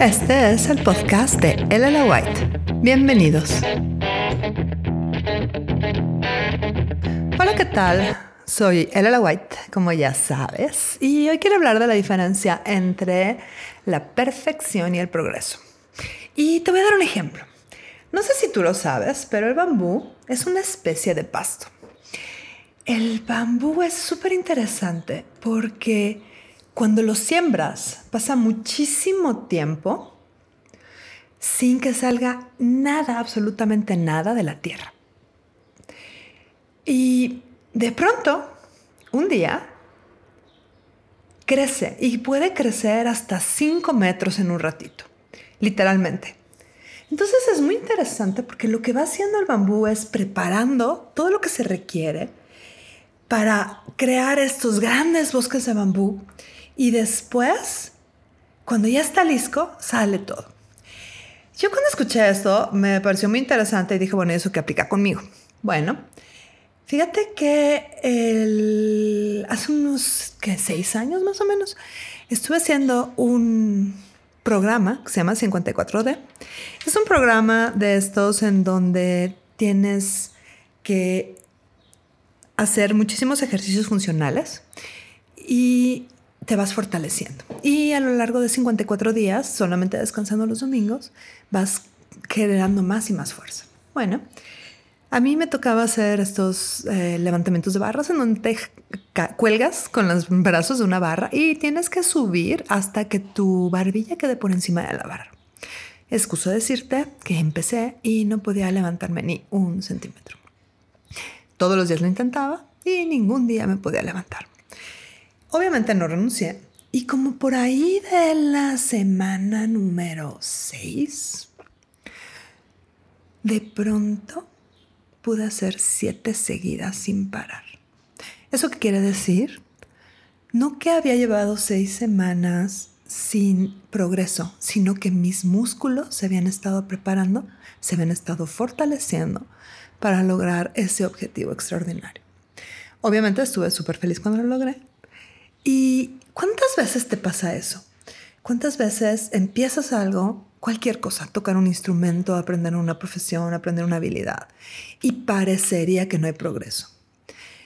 Este es el podcast de Elena White. Bienvenidos. Hola, ¿qué tal? Soy Elena White, como ya sabes, y hoy quiero hablar de la diferencia entre la perfección y el progreso. Y te voy a dar un ejemplo. No sé si tú lo sabes, pero el bambú es una especie de pasto. El bambú es súper interesante porque cuando lo siembras pasa muchísimo tiempo sin que salga nada, absolutamente nada de la tierra. Y de pronto, un día, crece y puede crecer hasta 5 metros en un ratito, literalmente. Entonces es muy interesante porque lo que va haciendo el bambú es preparando todo lo que se requiere para crear estos grandes bosques de bambú y después, cuando ya está listo, sale todo. Yo cuando escuché esto me pareció muy interesante y dije, bueno, ¿eso qué aplica conmigo? Bueno, fíjate que hace unos ¿qué, seis años más o menos estuve haciendo un programa que se llama 54D. Es un programa de estos en donde tienes que hacer muchísimos ejercicios funcionales y te vas fortaleciendo. Y a lo largo de 54 días, solamente descansando los domingos, vas generando más y más fuerza. Bueno, a mí me tocaba hacer estos eh, levantamientos de barras en donde te cuelgas con los brazos de una barra y tienes que subir hasta que tu barbilla quede por encima de la barra. Excuso decirte que empecé y no podía levantarme ni un centímetro. Todos los días lo intentaba y ningún día me podía levantar. Obviamente no renuncié. Y como por ahí de la semana número 6, de pronto pude hacer siete seguidas sin parar. ¿Eso qué quiere decir? No que había llevado seis semanas sin progreso, sino que mis músculos se habían estado preparando, se habían estado fortaleciendo para lograr ese objetivo extraordinario. Obviamente estuve súper feliz cuando lo logré, ¿Y cuántas veces te pasa eso? ¿Cuántas veces empiezas algo, cualquier cosa, tocar un instrumento, aprender una profesión, aprender una habilidad, y parecería que no hay progreso?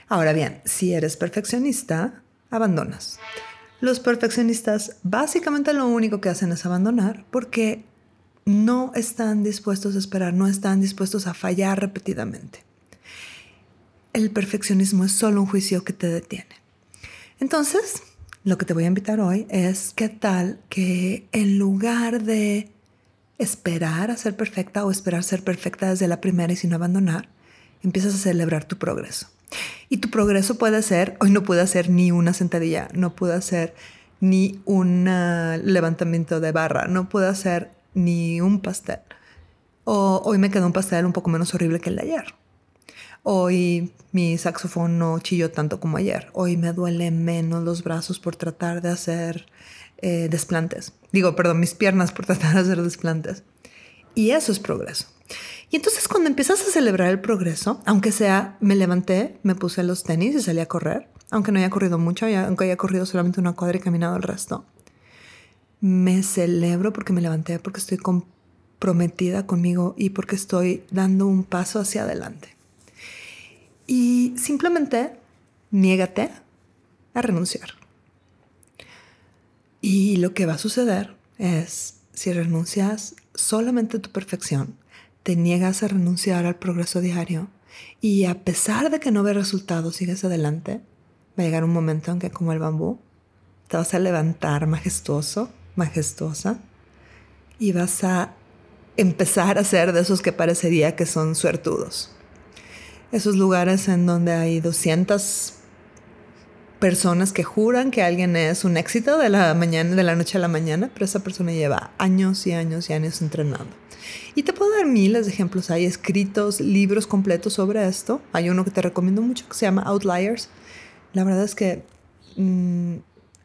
Ahora bien, si eres perfeccionista, abandonas. Los perfeccionistas básicamente lo único que hacen es abandonar porque no están dispuestos a esperar, no están dispuestos a fallar repetidamente. El perfeccionismo es solo un juicio que te detiene. Entonces, lo que te voy a invitar hoy es qué tal que en lugar de esperar a ser perfecta o esperar ser perfecta desde la primera y sin abandonar, empiezas a celebrar tu progreso. Y tu progreso puede ser, hoy no pude hacer ni una sentadilla, no pude hacer ni un levantamiento de barra, no pude hacer ni un pastel. O hoy me quedó un pastel un poco menos horrible que el de ayer. Hoy mi saxofón no chilló tanto como ayer. Hoy me duele menos los brazos por tratar de hacer eh, desplantes. Digo, perdón, mis piernas por tratar de hacer desplantes. Y eso es progreso. Y entonces cuando empiezas a celebrar el progreso, aunque sea, me levanté, me puse los tenis y salí a correr, aunque no haya corrido mucho, aunque haya corrido solamente una cuadra y caminado el resto, me celebro porque me levanté, porque estoy comprometida conmigo y porque estoy dando un paso hacia adelante. Y simplemente niégate a renunciar. Y lo que va a suceder es, si renuncias solamente a tu perfección, te niegas a renunciar al progreso diario y a pesar de que no ve resultados, sigues adelante, va a llegar un momento en que como el bambú, te vas a levantar majestuoso, majestuosa, y vas a empezar a ser de esos que parecería que son suertudos esos lugares en donde hay 200 personas que juran que alguien es un éxito de la mañana, de la noche a la mañana, pero esa persona lleva años y años y años entrenando. Y te puedo dar miles de ejemplos. Hay escritos, libros completos sobre esto. Hay uno que te recomiendo mucho que se llama Outliers. La verdad es que mm,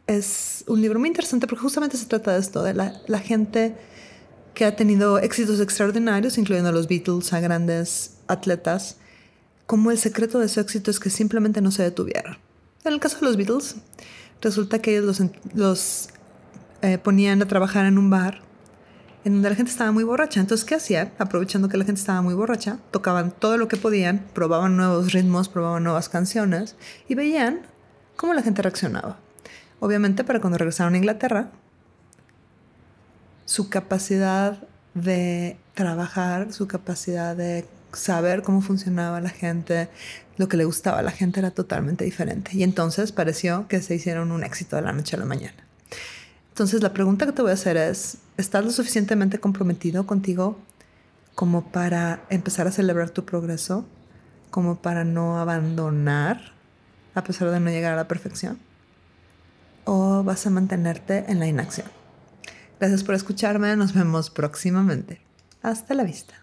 es un libro muy interesante porque justamente se trata de esto, de la, la gente que ha tenido éxitos extraordinarios, incluyendo a los Beatles, a grandes atletas, como el secreto de su éxito es que simplemente no se detuvieron. En el caso de los Beatles, resulta que ellos los, los eh, ponían a trabajar en un bar en donde la gente estaba muy borracha. Entonces, ¿qué hacían? Aprovechando que la gente estaba muy borracha, tocaban todo lo que podían, probaban nuevos ritmos, probaban nuevas canciones y veían cómo la gente reaccionaba. Obviamente, para cuando regresaron a Inglaterra, su capacidad de trabajar, su capacidad de saber cómo funcionaba la gente, lo que le gustaba a la gente era totalmente diferente. Y entonces pareció que se hicieron un éxito de la noche a la mañana. Entonces la pregunta que te voy a hacer es, ¿estás lo suficientemente comprometido contigo como para empezar a celebrar tu progreso? Como para no abandonar a pesar de no llegar a la perfección? ¿O vas a mantenerte en la inacción? Gracias por escucharme, nos vemos próximamente. Hasta la vista.